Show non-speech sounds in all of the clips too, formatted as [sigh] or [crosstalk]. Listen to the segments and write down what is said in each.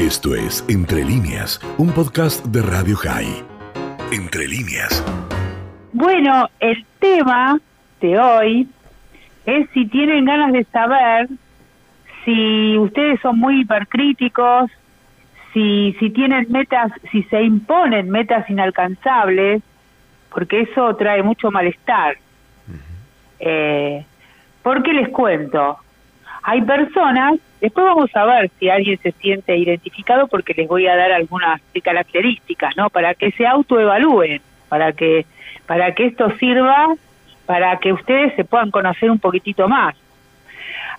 Esto es Entre líneas, un podcast de Radio High. Entre líneas. Bueno, el tema de hoy es si tienen ganas de saber si ustedes son muy hipercríticos, si, si tienen metas, si se imponen metas inalcanzables, porque eso trae mucho malestar. Eh, porque les cuento, hay personas, después vamos a ver si alguien se siente identificado porque les voy a dar algunas características, ¿no? Para que se autoevalúen, para que para que esto sirva para que ustedes se puedan conocer un poquitito más.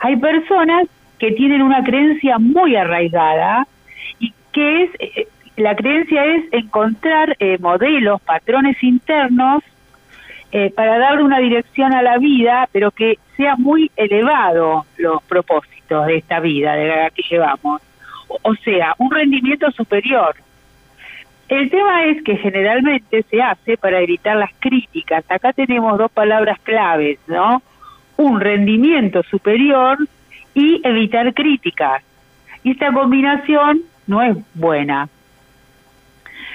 Hay personas que tienen una creencia muy arraigada y que es eh, la creencia es encontrar eh, modelos, patrones internos eh, para darle una dirección a la vida, pero que sea muy elevado los propósitos de esta vida, de la que llevamos. O, sea, un rendimiento superior. El tema es que generalmente se hace para evitar las críticas. Acá tenemos dos palabras claves, ¿no? Un rendimiento superior y evitar críticas. Y esta combinación no es buena.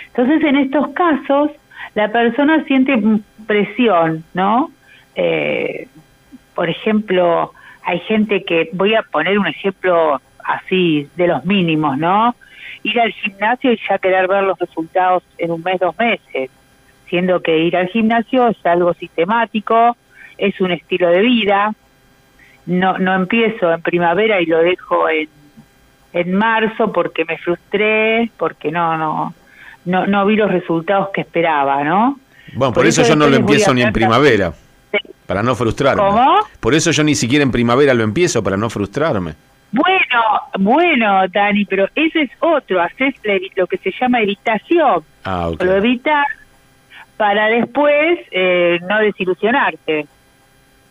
Entonces, en estos casos, la persona siente presión, ¿no? Eh, por ejemplo, hay gente que, voy a poner un ejemplo así, de los mínimos, ¿no? Ir al gimnasio y ya querer ver los resultados en un mes, dos meses, siendo que ir al gimnasio es algo sistemático, es un estilo de vida, no, no empiezo en primavera y lo dejo en, en marzo porque me frustré, porque no, no, no, no vi los resultados que esperaba, ¿no? Bueno, por, eso, yo no lo empiezo ni en primavera, para no frustrarme. ¿Cómo? Por eso yo ni siquiera en primavera lo empiezo, para no frustrarme. Bueno, bueno, Dani, pero ese es otro, haces lo que se llama evitación. Ah, Lo evitas para después eh, no desilusionarte,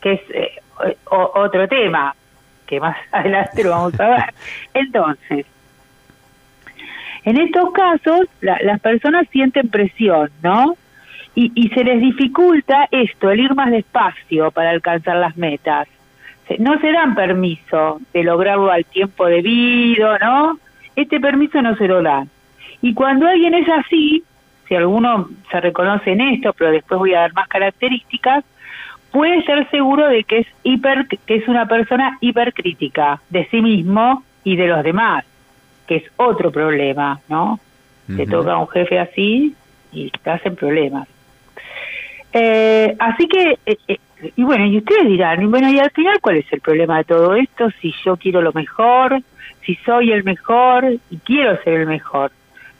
que es eh, otro tema que más [laughs] adelante lo vamos a ver. Entonces, en estos casos, las personas sienten presión, ¿no? Y, y, se les dificulta esto, el ir más despacio para alcanzar las metas. No se dan permiso de lograrlo al tiempo debido, ¿no? Este permiso no se lo dan. Y cuando alguien es así, si alguno se reconoce en esto, pero después voy a dar más características, puede ser seguro de que es hiper, que es una persona hipercrítica de sí mismo y de los demás que es otro problema, ¿no? Te toca un jefe así y estás en problemas. Eh, así que, eh, eh, y bueno, y ustedes dirán, y bueno, y al final, ¿cuál es el problema de todo esto? Si yo quiero lo mejor, si soy el mejor y quiero ser el mejor,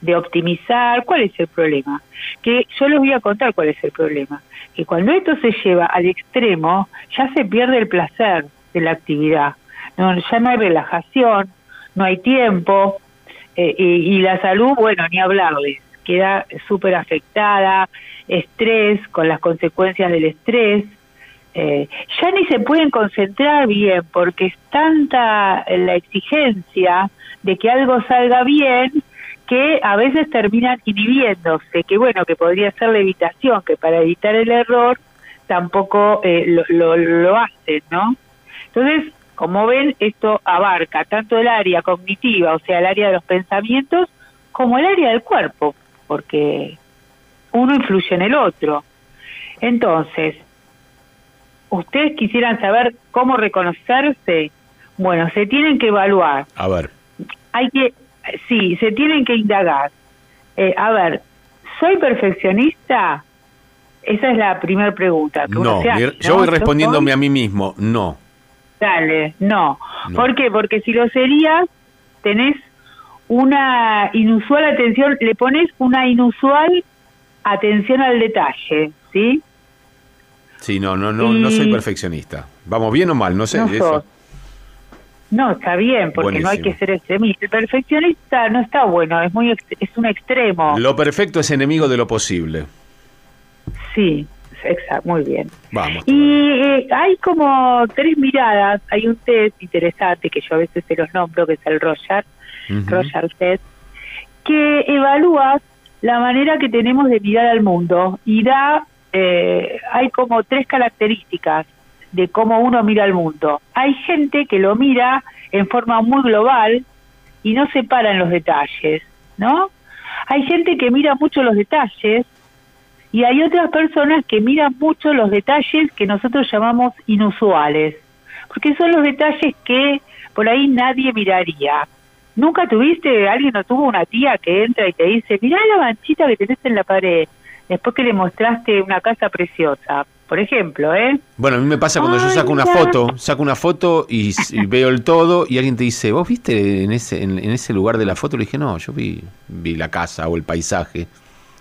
de optimizar, ¿cuál es el problema? Que yo les voy a contar cuál es el problema. Que cuando esto se lleva al extremo, ya se pierde el placer de la actividad. No, ya no hay relajación, no hay tiempo, eh, y, la salud, bueno, ni hablarles, queda súper afectada, estrés, con las consecuencias del estrés, eh, ya ni se pueden concentrar bien porque es tanta la exigencia de que algo salga bien que a veces terminan inhibiéndose, que bueno, que podría ser la evitación, que para evitar el error tampoco eh, lo, lo, lo hacen, ¿no? Entonces, como ven, esto abarca tanto el área cognitiva, o sea, el área de los pensamientos, como el área del cuerpo, porque uno influye en el otro. Entonces, ustedes quisieran saber cómo reconocerse, bueno, se tienen que evaluar. A ver. Hay que, sí, se tienen que indagar. Eh, a ver, ¿soy perfeccionista? Esa es la primera pregunta. no, yo voy respondiéndome a mí mismo, no. Dale, no. ¿Por qué? Porque si lo serías, tenés una inusual atención, le pones una inusual atención al detalle, ¿sí? Sí, no, no, no, no soy perfeccionista. ¿Vamos bien o mal? No sé. No, eso. no está bien, porque no hay que ser extremista. El perfeccionista no está bueno, es muy es un extremo. Lo perfecto es enemigo de lo posible. Sí, exacto, muy bien. Y eh, hay como tres miradas, hay un test interesante que yo a veces se los nombro, que es el Roger, Roger que evalúa la manera que tenemos de mirar al mundo y da, eh, hay como tres características de cómo uno mira al mundo. Hay gente que lo mira en forma muy global y no se paran los detalles, ¿no? Hay gente que mira mucho los detalles y hay otras personas que miran mucho los detalles que nosotros llamamos inusuales, porque son los detalles que por ahí nadie miraría. ¿Nunca tuviste, alguien no tuvo una tía que entra y te dice, mirá la manchita que tenés en la pared, después que le mostraste una casa preciosa? Por ejemplo, ¿eh? Bueno, a mí me pasa cuando yo saco una foto, saco una foto y, veo el todo y alguien te dice, ¿vos viste en ese, en, ese lugar de la foto? Le dije, no, yo vi, vi la casa o el paisaje.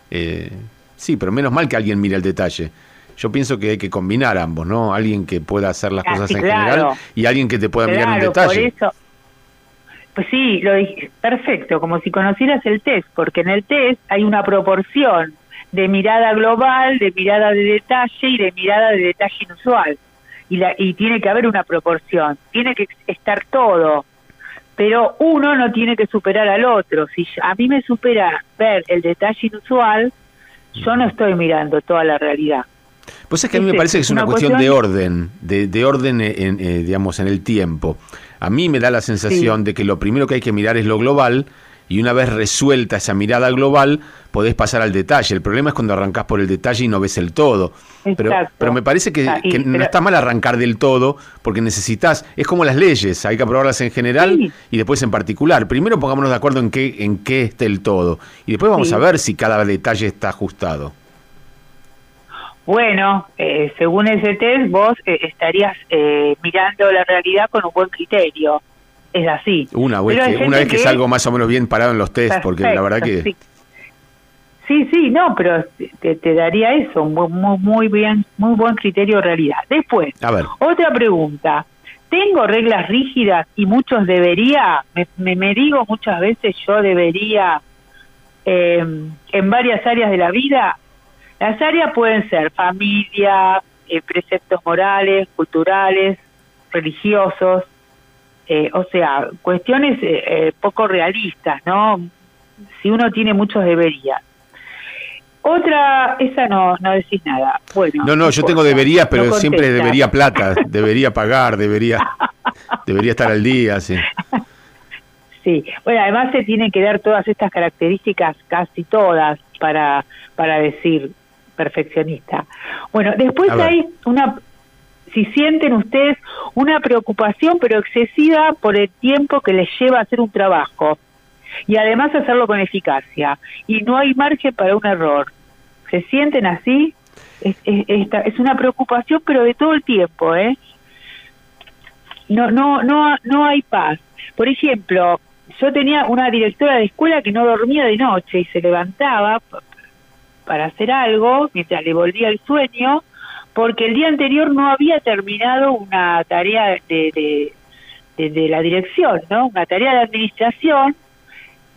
Eh, sí, pero menos mal que alguien mire el detalle. Yo pienso que hay que combinar ambos, ¿no? Alguien que pueda hacer las cosas en general y alguien que te pueda mirar un detalle. Por eso, pues sí, lo dije, perfecto, como si conocieras el test, porque en el test hay una proporción de mirada global, de mirada de detalle y de mirada de detalle inusual. Y, la, y tiene que haber una proporción, tiene que estar todo, pero uno no tiene que superar al otro. Si a mí me supera ver el detalle inusual, yo no estoy mirando toda la realidad. Pues es que a mí me parece que es una, cuestión, de orden, de, de orden en, eh, digamos, en el tiempo. A mí me da la sensación de que lo primero que hay que mirar es lo global y una vez resuelta esa mirada global, podés pasar al detalle. El problema es cuando arrancás por el detalle y no ves el todo. Pero, pero me parece que, no está mal arrancar del todo, porque necesitas, es como las leyes, hay que aprobarlas en general y después en particular. Primero pongámonos de acuerdo en qué, en qué está el todo, y después vamos a ver si cada detalle está ajustado. Bueno, eh, según ese test, vos eh, estarías eh, mirando la realidad con un buen criterio es así. Una vez, que, una vez que, salgo más o menos bien parado en los test, porque la verdad que... Sí. sí, no, pero te, daría eso, un muy, muy, bien, muy buen criterio de realidad. Después, A ver. otra pregunta. ¿Tengo reglas rígidas y muchos debería? Me, me, digo muchas veces yo debería em, en varias áreas de la vida. Las áreas pueden ser familia, eh, preceptos morales, culturales, religiosos, eh, o sea, cuestiones eh, eh, poco realistas, ¿no? Si uno tiene muchos debería. Otra, esa no, no decís nada. Bueno. No, no, yo tengo debería, pero siempre debería plata, [laughs] debería pagar, debería, [laughs] debería estar al día, sí. Sí, bueno, además se tienen que dar todas estas características, casi todas, para, para decir perfeccionista. Bueno, después hay una, si sienten ustedes una preocupación pero excesiva por el tiempo que les lleva hacer un trabajo y además hacerlo con eficacia y no hay margen para un error. ¿Se sienten así? Es, es, una preocupación pero de todo el tiempo, ¿eh? No, no, no, no hay paz. Por ejemplo, yo tenía una directora de escuela que no dormía de noche y se levantaba para hacer algo mientras le volvía el sueño porque el día anterior no había terminado una tarea de, de, la dirección, ¿no? Una tarea de administración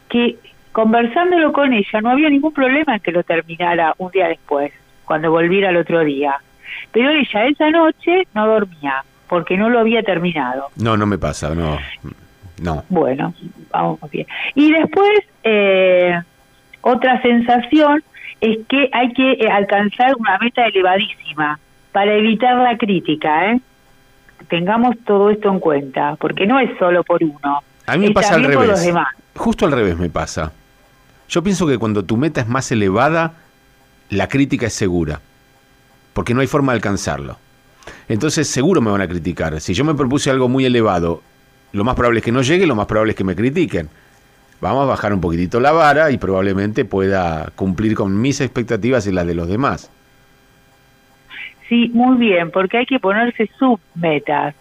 que conversándolo con ella no había ningún problema en que lo terminara un día después, cuando volviera el otro día. Pero ella esa noche no dormía porque no lo había terminado. No, no me pasa, no. No. Bueno, vamos bien. Y después, eh, otra sensación es que hay que eh, alcanzar una meta elevadísima para evitar la crítica, ¿eh? Tengamos todo esto en cuenta, porque no es solo por uno. A mí me pasa al revés. Justo al revés me pasa. Yo pienso que cuando tu meta es más elevada, la crítica es segura, porque no hay forma de alcanzarlo. Entonces seguro me van a criticar. Si yo me propuse algo muy elevado, lo más probable es que no llegue, lo más probable es que me critiquen. Vamos a bajar un poquitito la vara y probablemente pueda cumplir con mis expectativas y las de los demás. Sí, muy bien, porque hay que ponerse submetas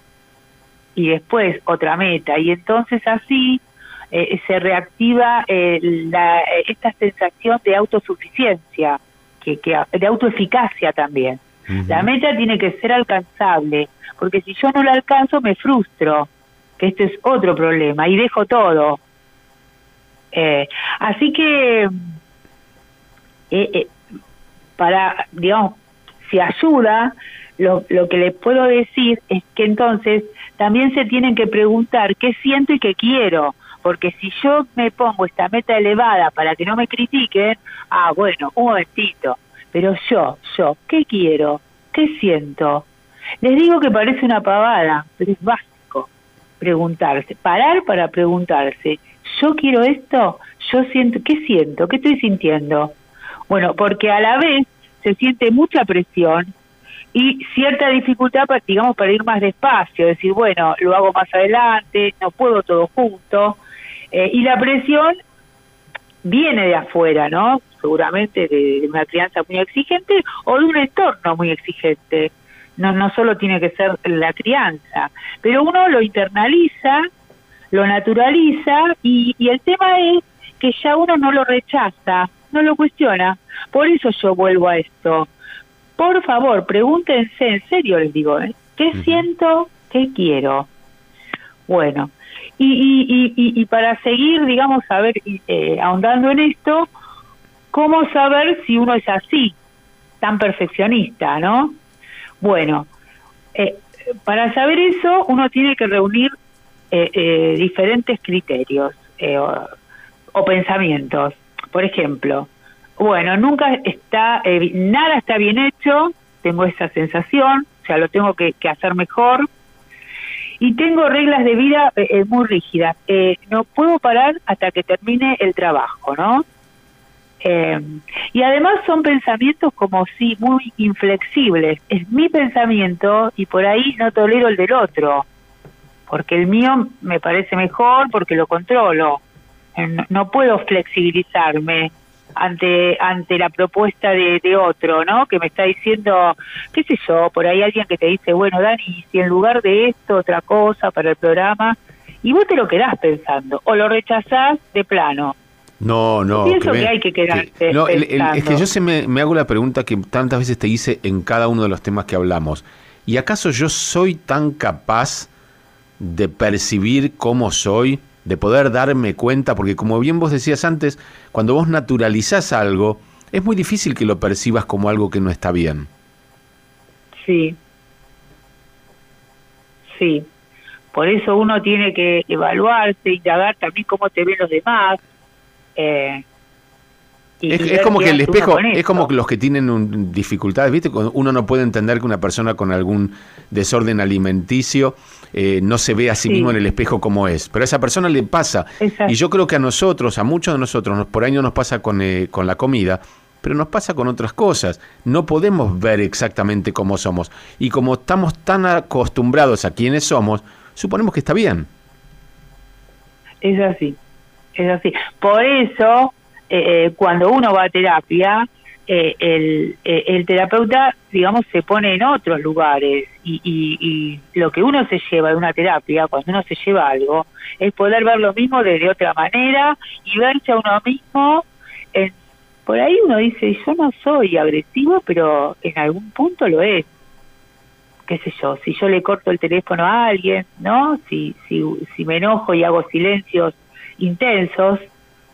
y después otra meta y entonces así eh, se reactiva eh, la, esta sensación de autosuficiencia, que, que de autoeficacia también. La meta tiene que ser alcanzable, porque si yo no la alcanzo me frustro, que este es otro problema, y dejo todo. Eh, así que, para, digamos, si ayuda, lo, lo que les puedo decir es que entonces también se tienen que preguntar qué siento y qué quiero, porque si yo me pongo esta meta elevada para que no me critiquen, ah, bueno, un momentito, pero yo, yo, ¿qué quiero? ¿Qué siento? Les digo que parece una pavada, pero es básico preguntarse, parar para preguntarse, yo quiero esto, yo siento, ¿qué siento? ¿Qué estoy sintiendo? Bueno, porque a la vez se siente mucha presión y cierta dificultad, para, digamos, para ir más despacio, decir, bueno, lo hago más adelante, no puedo todo junto. Eh, y la presión viene de afuera, ¿no? Seguramente de, una crianza muy exigente o de un entorno muy exigente. No, no solo tiene que ser la crianza, pero uno lo internaliza, lo naturaliza y, y el tema es que ya uno no lo rechaza, no lo cuestiona. Por eso yo vuelvo a esto. Por favor, pregúntense, en serio les digo, ¿eh? ¿qué siento? ¿Qué quiero? Bueno, y, y, y, para seguir, digamos, a ver, eh, ahondando en esto, ¿cómo saber si uno es así, tan perfeccionista, no? Bueno, eh, para saber eso, uno tiene que reunir eh, diferentes criterios o pensamientos. Por ejemplo, bueno, nunca está, eh, nada está bien hecho, tengo esa sensación, o sea, lo tengo que, hacer mejor. Y tengo reglas de vida eh, eh, muy rígidas. no puedo parar hasta que termine el trabajo, ¿no? y además son pensamientos como si muy inflexibles. Es mi pensamiento y por ahí no tolero el del otro, porque el mío me parece mejor porque lo controlo. no puedo flexibilizarme ante ante la propuesta de, de, otro, ¿no? Que me está diciendo, qué sé yo, por ahí alguien que te dice, bueno, Dani, si en lugar de esto otra cosa para el programa, y vos te lo quedás pensando, o lo rechazás de plano. No, no. pienso que, hay que quedarse no, es que yo se me, me hago la pregunta que tantas veces te hice en cada uno de los temas que hablamos. ¿Y acaso yo soy tan capaz de percibir cómo soy? de poder darme cuenta, porque como bien vos decías antes, cuando vos naturalizás algo, es muy difícil que lo percibas como algo que no está bien. Sí, sí. Por eso uno tiene que evaluarse, indagar también cómo te ven los demás. Eh, es, como que el espejo, es como que los que tienen dificultades, ¿viste? Uno no puede entender que una persona con algún desorden alimenticio eh, no se ve a sí, mismo en el espejo como es, pero a esa persona le pasa. Y yo creo que a nosotros, a muchos de nosotros, por no nos pasa con, eh, con la comida, pero nos pasa con otras cosas. No podemos ver exactamente cómo somos. Y como estamos tan acostumbrados a quiénes somos, suponemos que está bien. Es así, es así. Por eso eh, eh, cuando uno va a terapia, eh, el, el, terapeuta, digamos, se pone en otros lugares y, y, lo que uno se lleva de una terapia, cuando uno se lleva algo, es poder ver lo mismo de otra manera y verse a uno mismo. En, por ahí uno dice, yo no soy agresivo, pero en algún punto lo es. qué sé yo, si yo le corto el teléfono a alguien, ¿no? Si, si, si me enojo y hago silencios intensos,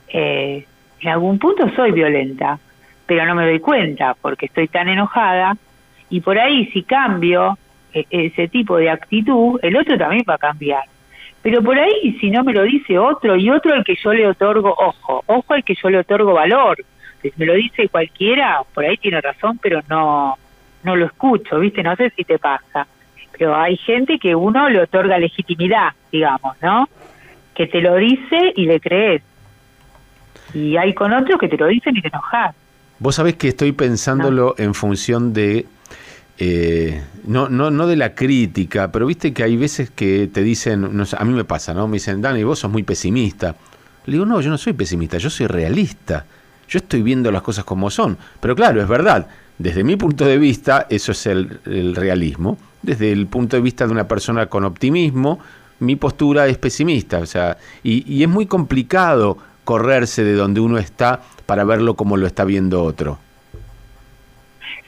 eh, en algún punto soy violenta, pero no me doy cuenta porque estoy tan enojada y por ahí si cambio e, ese tipo de actitud, el otro también va a cambiar. Pero por ahí si no me lo dice otro y otro al que yo le otorgo, ojo, ojo al que yo le otorgo valor. Si me lo dice cualquiera, por ahí tiene razón, pero no no lo escucho, ¿viste? No sé si te pasa. Pero hay gente que uno le otorga legitimidad, digamos, ¿no? Que te lo dice y le crees y hay con otros que te lo dicen y te enojas. Vos sabés que estoy pensándolo en función de, eh, no, no, no de la crítica, pero viste que hay veces que te dicen, no a mí me pasa, ¿no? Me dicen, Dani, vos sos muy pesimista. Le digo, no, yo no soy pesimista, yo soy realista. Yo estoy viendo las cosas como son. Pero claro, es verdad. Desde mi punto de vista, eso es el, el realismo. Desde el punto de vista de una persona con optimismo, mi postura es pesimista. O sea, y, y es muy complicado correrse de donde uno está para verlo como lo está viendo otro.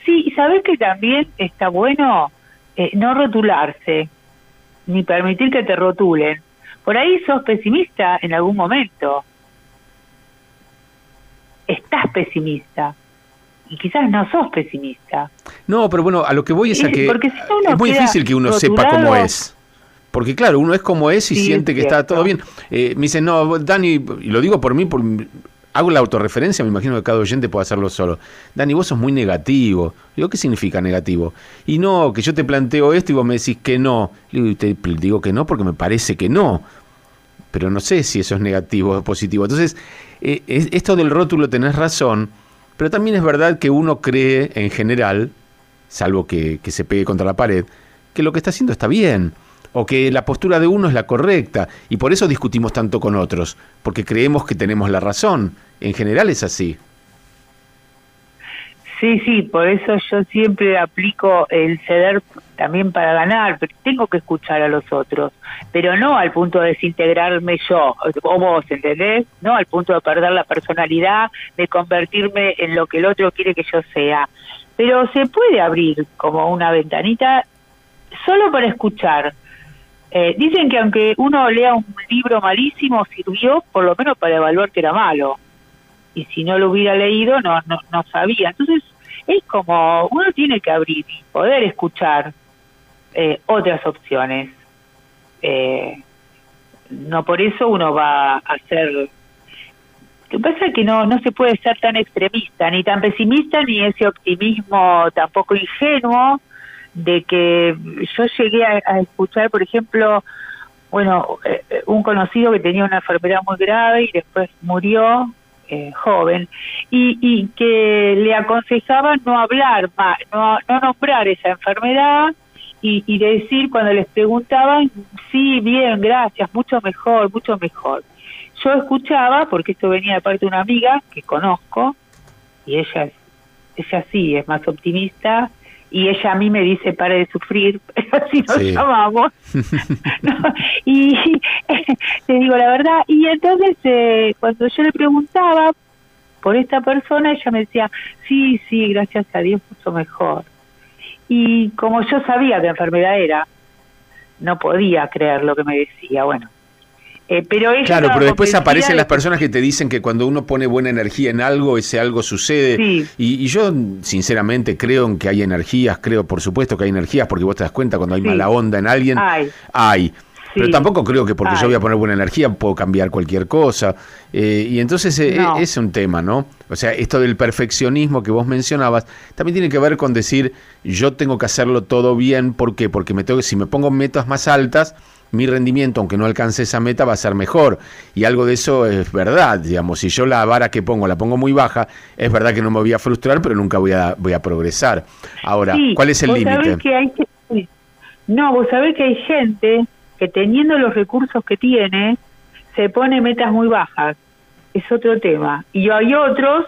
Sí, y sabes que también está bueno eh, no rotularse, ni permitir que te rotulen. Por ahí sos pesimista en algún momento. Estás pesimista. Y quizás no sos pesimista. No, pero bueno, a lo que voy es a que es muy difícil que uno sepa cómo es. Porque claro, uno es como es y siente que está todo bien. Eh, me dicen, no, Dani, y lo digo por mí, por, hago la autorreferencia, me imagino que cada oyente puede hacerlo solo. Dani, vos sos muy negativo. Digo, ¿qué significa negativo? Y no, que yo te planteo esto y vos me decís que no. Digo, te digo que no porque me parece que no. pero no sé si eso es negativo o positivo. Entonces, eh, esto del rótulo tenés razón, pero también es verdad que uno cree en general, salvo que, que se pegue contra la pared, que lo que está haciendo está bien o que la postura de uno es la correcta y por eso discutimos tanto con otros, porque creemos que tenemos la razón. En general es así. Sí, sí, por eso yo siempre aplico el ceder también para ganar, pero tengo que escuchar a los otros, pero no al punto de desintegrarme yo, o vos, ¿entendés? No al punto de perder la personalidad, de convertirme en lo que el otro quiere que yo sea. Pero se puede abrir como una ventanita solo para escuchar, eh, dicen que aunque uno lea un libro malísimo, sirvió por lo menos para evaluar que era malo. Y si no lo hubiera leído, no, no, no sabía. Entonces, es como uno tiene que abrir y poder escuchar eh, otras opciones. Eh, no por eso uno va a hacer... Lo que pasa es que no, no se puede ser tan extremista, ni tan pesimista, ni ese optimismo tampoco ingenuo de que yo llegué a, escuchar, por ejemplo, bueno, eh, un conocido que tenía una enfermedad muy grave y después murió eh, joven y, y, que le aconsejaba no hablar más, no, no nombrar esa enfermedad y, y decir cuando les preguntaban, sí, bien, gracias, mucho mejor, mucho mejor. Yo escuchaba, porque esto venía de parte de una amiga que conozco, y ella, ella sí es más optimista, y ella a mí me dice pare de sufrir, [laughs] pero así nos llamamos. [laughs] y [laughs] te digo la verdad, y entonces eh, cuando yo le preguntaba por esta persona, ella me decía, sí, sí, gracias a Dios, mucho mejor. Y como yo sabía qué enfermedad era, no podía creer lo que me decía. Bueno, eh, pero claro, pero después aparecen las personas que te dicen que cuando uno pone buena energía en algo, ese algo sucede. Y, yo, sinceramente, creo en que hay energías, creo, por supuesto que hay energías, porque vos te das cuenta cuando hay mala onda en alguien, hay. Pero tampoco creo que porque yo voy a poner buena energía puedo cambiar cualquier cosa. Eh, y entonces eh, es un tema, ¿no? O sea, esto del perfeccionismo que vos mencionabas también tiene que ver con decir yo tengo que hacerlo todo bien. ¿Por qué? Porque me tengo, si me pongo metas más altas, mi rendimiento, aunque no alcance esa meta, va a ser mejor. Y algo de eso es verdad, digamos, si yo la vara que pongo la pongo muy baja, es verdad que no me voy a frustrar, pero nunca voy a, voy a progresar. Ahora, ¿cuál es el límite? No, vos sabés que hay gente que teniendo los recursos que tiene, se pone metas muy bajas. Es otro tema. Y hay otros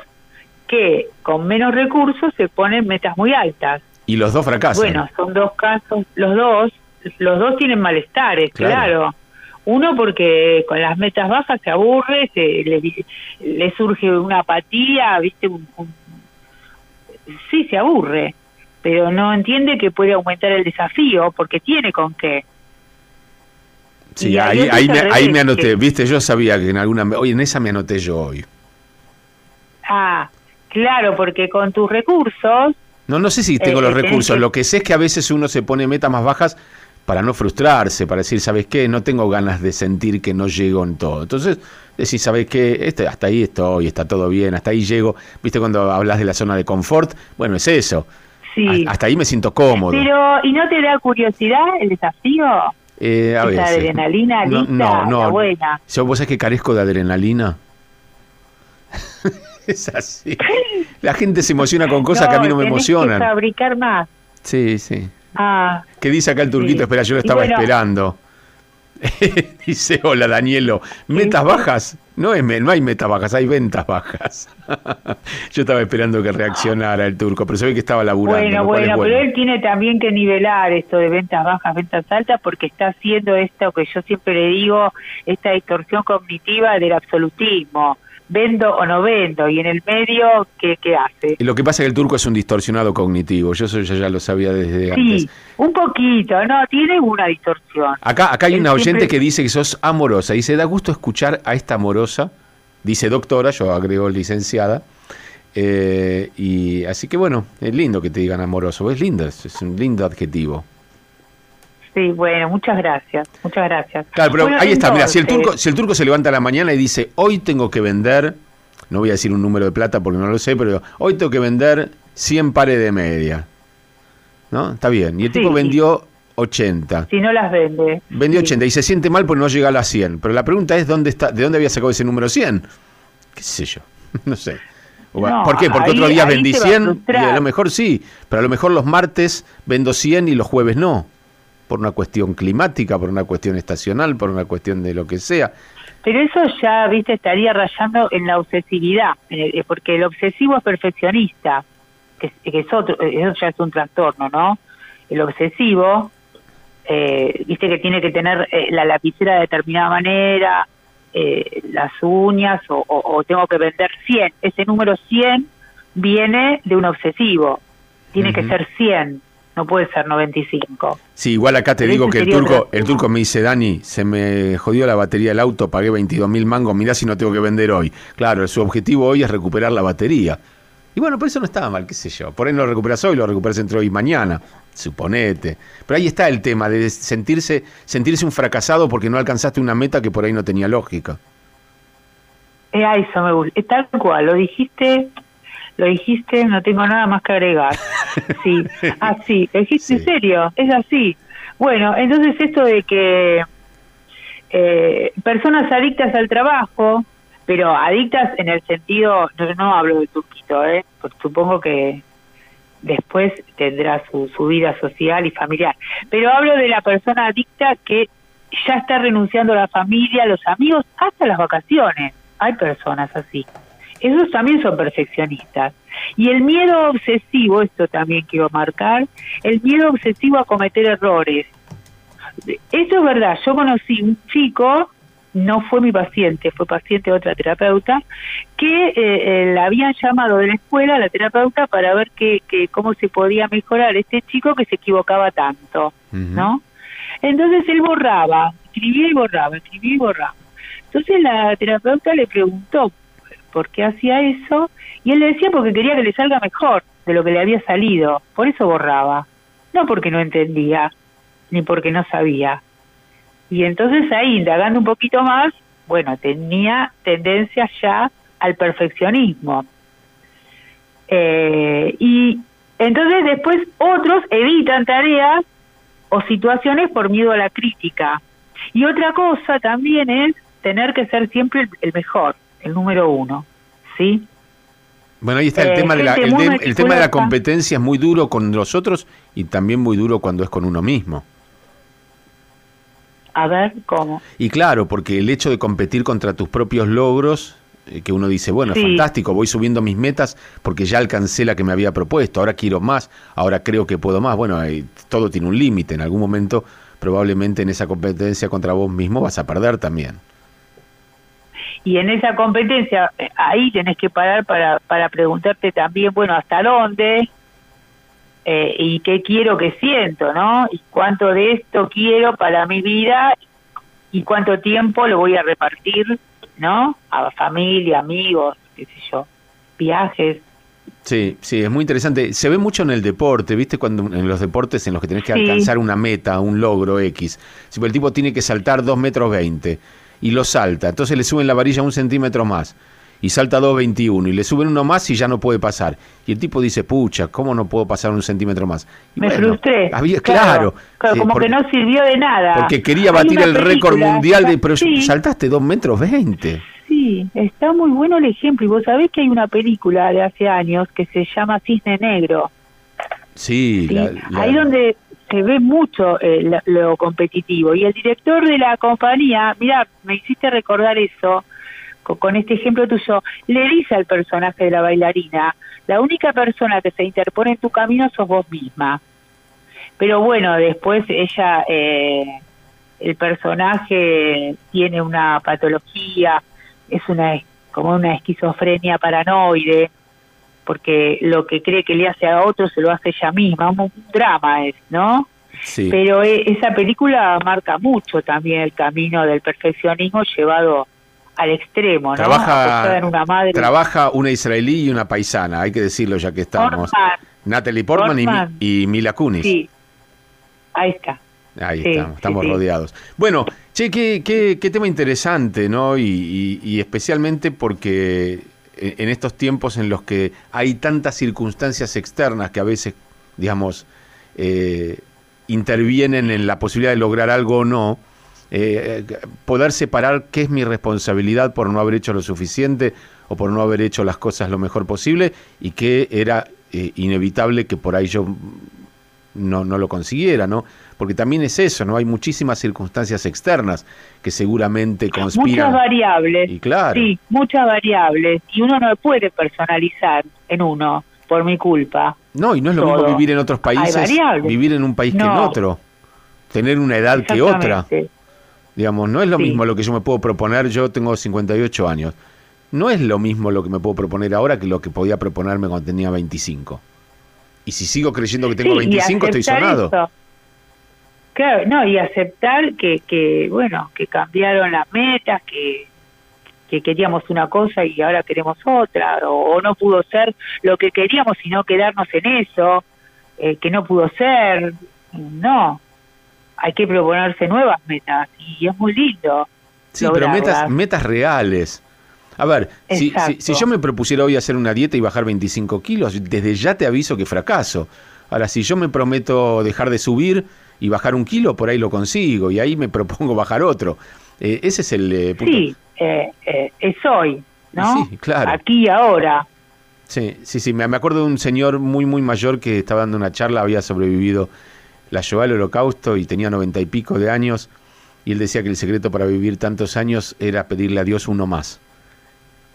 que con menos recursos se ponen metas muy altas. Y los dos fracasan. Bueno, son dos casos, los dos, los dos tienen malestares, claro. Uno porque con las metas bajas se aburre, se le, surge una apatía, ¿viste? sí, se aburre, pero no entiende que puede aumentar el desafío porque tiene con qué. Sí, ahí, ahí, me, ahí me anoté, viste, yo sabía que en alguna... Oye, en esa me anoté yo hoy. Ah, claro, porque con tus recursos... No, no sé si tengo los eh, recursos, lo que sé es que a veces uno se pone metas más bajas para no frustrarse, para decir, ¿sabes qué? No tengo ganas de sentir que no llego en todo. Entonces, decís, ¿sabes qué? Este, hasta ahí estoy, está todo bien, hasta ahí llego. ¿Viste cuando hablas de la zona de confort? Bueno, es eso. Sí. Hasta ahí me siento cómodo. Pero, ¿y no te da curiosidad el desafío? Eh, a Esa adrenalina lista, no, no, buena. ¿Vos sabés que carezco de adrenalina? [laughs] es así. La gente se emociona con cosas que a mí no me emocionan. Que fabricar más. Sí, sí. Ah, ¿Qué dice acá el turquito? Espera, yo lo estaba esperando. [laughs] dice, hola Danielo, ¿metas bajas? No, es, no hay metas bajas, hay ventas bajas. [laughs] yo estaba esperando que reaccionara el turco, pero se ve que estaba laburando. Bueno, bueno, pero él tiene también que nivelar esto de ventas bajas, ventas altas, porque está haciendo esto que yo siempre le digo, esta distorsión cognitiva del absolutismo vendo o no vendo, y en el medio, ¿qué, qué hace? Y lo que pasa es que el turco es un distorsionado cognitivo, yo eso ya lo sabía desde antes. Sí, un poquito, no, tiene una distorsión. Acá, acá hay una oyente que dice que sos amorosa, y se da gusto escuchar a esta amorosa, dice doctora, yo agrego licenciada, eh, y así que bueno, es lindo que te digan amoroso, es lindo, es un lindo adjetivo. Sí, bueno, muchas gracias, muchas gracias. Claro, pero ahí está, mira, si el, turco, si el turco se levanta a la mañana y dice, hoy tengo que vender, no voy a decir un número de plata porque no lo sé, pero hoy tengo que vender 100 pares de media. ¿No? Está bien. Y el tipo vendió 80. Si no las vende. Vendió 80 y se siente mal porque no llega a las 100. Pero la pregunta es, ¿dónde está, ¿de dónde había sacado ese número 100? [laughs] ¿Qué sé yo? [laughs] no sé. ¿Por qué? Porque otro día vendí 100 y a lo mejor sí, pero a lo mejor los martes vendo 100 y los jueves no. Por una cuestión climática, por una cuestión estacional, por una cuestión de lo que sea. Pero eso ya, viste, estaría rayando en la obsesividad, porque el obsesivo es perfeccionista, que, es otro, eso ya es un trastorno, ¿no? El obsesivo, eh, viste que tiene que tener eh, la lapicera de determinada manera, eh, las uñas o, tengo que vender 100. Ese número 100 viene de un obsesivo. Tiene que ser 100, no puede ser 95. Sí, igual acá te digo que el turco, el turco me dice, Dani, se me jodió la batería del auto, pagué 22 mil mangos, mirá si no tengo que vender hoy. Claro, su objetivo hoy es recuperar la batería. Y bueno, por eso no estaba mal, qué sé yo. Por ahí no lo recuperas hoy, lo recuperas entre hoy y mañana, suponete. Pero ahí está el tema de sentirse, sentirse un fracasado porque no alcanzaste una meta que por ahí no tenía lógica. Eh, eso me gusta. Tal cual, lo dijiste, lo dijiste, no tengo nada más que agregar. [laughs] Sí, así, lo dijiste en serio, es así. Bueno, entonces esto de que eh, personas adictas al trabajo, pero adictas en el sentido, no, no hablo de turquito, ¿eh? Porque supongo que después tendrá su, su vida social y familiar, pero hablo de la persona adicta que ya está renunciando a la familia, a los amigos, hasta las vacaciones. Hay personas así. Esos también son perfeccionistas. Y el miedo obsesivo, esto también quiero marcar, el miedo obsesivo a cometer errores. Eso es verdad, yo conocí un chico no fue mi paciente, fue paciente de otra terapeuta, que eh, eh, la habían llamado de la escuela, la terapeuta, para ver que, cómo se podía mejorar este chico que se equivocaba tanto, ¿no? Entonces él borraba, escribía y borraba, escribía y borraba. Entonces la terapeuta le preguntó por qué hacía eso y él le decía porque quería que le salga mejor de lo que le había salido, por eso borraba, no porque no entendía ni porque no sabía. Y entonces ahí, indagando un poquito más, bueno, tenía tendencia ya al perfeccionismo. Eh, y entonces después otros evitan tareas o situaciones por miedo a la crítica. Y otra cosa también es tener que ser siempre el, mejor, el número uno, ¿sí? Bueno, ahí está el, eh, tema, de la, el tema de la competencia es muy duro con los otros y también muy duro cuando es con uno mismo. A ver, ¿cómo? Y claro, porque el hecho de competir contra tus propios logros, eh, que uno dice, bueno, es fantástico, voy subiendo mis metas porque ya alcancé la que me había propuesto, ahora quiero más, ahora creo que puedo más. Bueno, todo tiene un límite, en algún momento probablemente en esa competencia contra vos mismo vas a perder también. Y en esa competencia, eh, ahí tenés que parar para, para preguntarte también, bueno, ¿hasta dónde? Eh, y qué quiero que siento, ¿no? Y cuánto de esto quiero para mi vida y cuánto tiempo lo voy a repartir, ¿no? A familia, amigos, qué sé yo, viajes. Sí, sí, es muy interesante. Se ve mucho en el deporte, ¿viste? Cuando en los deportes en los que tenés que alcanzar una meta, un logro X. Si el tipo tiene que saltar 2 metros 20 y lo salta, entonces le suben la varilla un centímetro más y salta 2.21 y le suben uno más y ya no puede pasar. Y el tipo dice, pucha, ¿cómo no puedo pasar un centímetro más? Me frustré. claro, como que no sirvió de nada. Porque quería batir el récord mundial de... Pero saltaste 2 metros 20. Sí, está muy bueno el ejemplo. Y vos sabés que hay una película de hace años que se llama Cisne Negro. Sí, ahí donde se ve mucho eh, lo competitivo. Y el director de la compañía, mira, me hiciste recordar eso, con este ejemplo tuyo, le dice al personaje de la bailarina, la única persona que se interpone en tu camino sos vos misma. Pero bueno, después ella, eh, el personaje tiene una patología, es una como una esquizofrenia paranoide, porque lo que cree que le hace a otro se lo hace ella misma, un, drama es, ¿no? Sí. Pero eh, esa película marca mucho también el camino del perfeccionismo llevado al extremo, ¿no? Trabaja, una madre. Trabaja una israelí y una paisana, hay que decirlo ya que estamos. Natalie Portman, Y, Mila Kunis. Sí, ahí está. Ahí estamos, estamos rodeados. Bueno, che, qué, qué, tema interesante, ¿no? Y, especialmente porque en estos tiempos en los que hay tantas circunstancias externas que a veces, digamos, eh, intervienen en la posibilidad de lograr algo o no, eh, poder separar qué es mi responsabilidad por no haber hecho lo suficiente o por no haber hecho las cosas lo mejor posible y qué era eh, inevitable que por ahí yo no, no lo consiguiera, ¿no? Porque también es eso, ¿no? Hay muchísimas circunstancias externas que seguramente conspiran. Muchas variables. Y claro. Sí, muchas variables. Y uno no puede personalizar en uno por mi culpa. No, y no es lo mismo vivir en otros países, vivir en un país que en otro, tener una edad que otra. Digamos, no es lo mismo lo que yo me puedo proponer, yo tengo 58 años. No es lo mismo lo que me puedo proponer ahora que lo que podía proponerme cuando tenía 25. Y si sigo creyendo que tengo 25, estoy sonado. Claro, no, y aceptar que, que, bueno, que cambiaron las metas, que, que queríamos una cosa y ahora queremos otra, o, no pudo ser lo que queríamos, sino quedarnos en eso, eh, que no pudo ser. No, hay que proponerse nuevas metas y es muy lindo. Sí, pero metas, metas reales. A ver, si, si, yo me propusiera hoy hacer una dieta y bajar 25 kilos, desde ya te aviso que fracaso. Ahora, si yo me prometo dejar de subir y bajar un kilo, por ahí lo consigo y ahí me [laughs] propongo bajar otro. Eh, ese es el eh, punto. Sí, eh, es hoy, ¿no? Sí, claro. Aquí y ahora. Sí, sí, sí. Me acuerdo de un señor muy, muy mayor que estaba dando una charla, había sobrevivido la Shoah al holocausto y tenía noventa y pico de años. Y él decía que el secreto para vivir tantos años era pedirle a Dios uno más.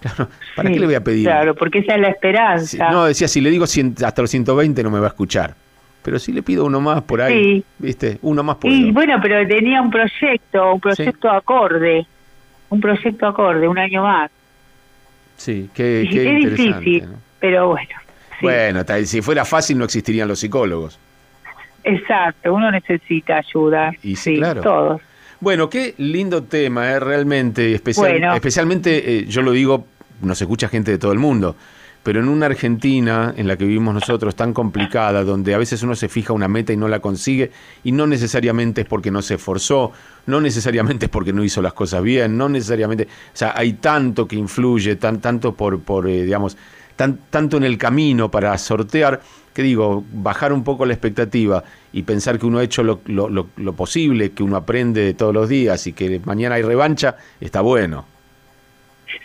Claro, ¿para qué le voy a pedir? Claro, porque esa es la esperanza. no, decía, si le digo hasta los 120 no me va a escuchar. Pero si le pido uno más por ahí, ¿viste? Uno más por Y bueno, pero tenía un proyecto, un proyecto acorde. Un proyecto acorde, un año más. Sí, qué, qué es difícil, pero bueno. Bueno, si fuera fácil no existirían los psicólogos. Exacto, uno necesita ayuda. Y sí, claro. Todos. Bueno, qué lindo tema, ¿eh? realmente. Especial, Especialmente, eh, yo lo digo, nos escucha gente de todo el mundo, pero en una Argentina en la que vivimos nosotros tan complicada, donde a veces uno se fija una meta y no la consigue, y no necesariamente es porque no se esforzó, no necesariamente es porque no hizo las cosas bien, no necesariamente, o sea, hay tanto que influye, tan, tanto por, por eh, digamos, tan, tanto en el camino para sortear que digo, bajar un poco la expectativa y pensar que uno ha hecho lo, lo, lo, posible, que uno aprende todos los días y que mañana hay revancha, está bueno.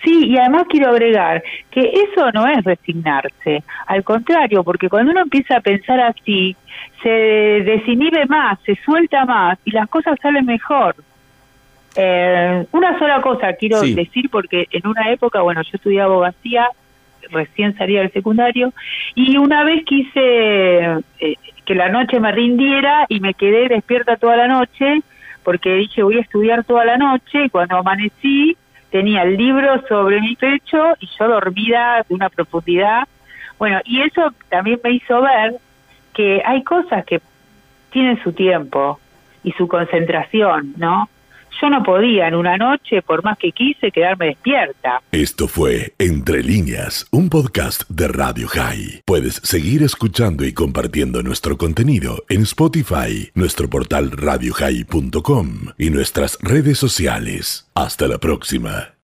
Sí, y además quiero agregar que eso no es resignarse, al contrario, porque cuando uno empieza a pensar así, se desinhibe más, se suelta más y las cosas salen mejor. Eh, una sola cosa quiero decir, porque en una época, bueno, yo estudié abogacía recién salía del secundario, y una vez quise eh, que la noche me rindiera y me quedé despierta toda la noche, porque dije voy a estudiar toda la noche, y cuando amanecí tenía el libro sobre mi pecho y yo dormida de una profundidad. Bueno, y eso también me hizo ver que hay cosas que tienen su tiempo y su concentración, ¿no? Yo no podía en una noche, por más que quise, quedarme despierta. Esto fue Entre líneas, un podcast de Radio High. Puedes seguir escuchando y compartiendo nuestro contenido en Spotify, nuestro portal radiohigh.com y nuestras redes sociales. Hasta la próxima.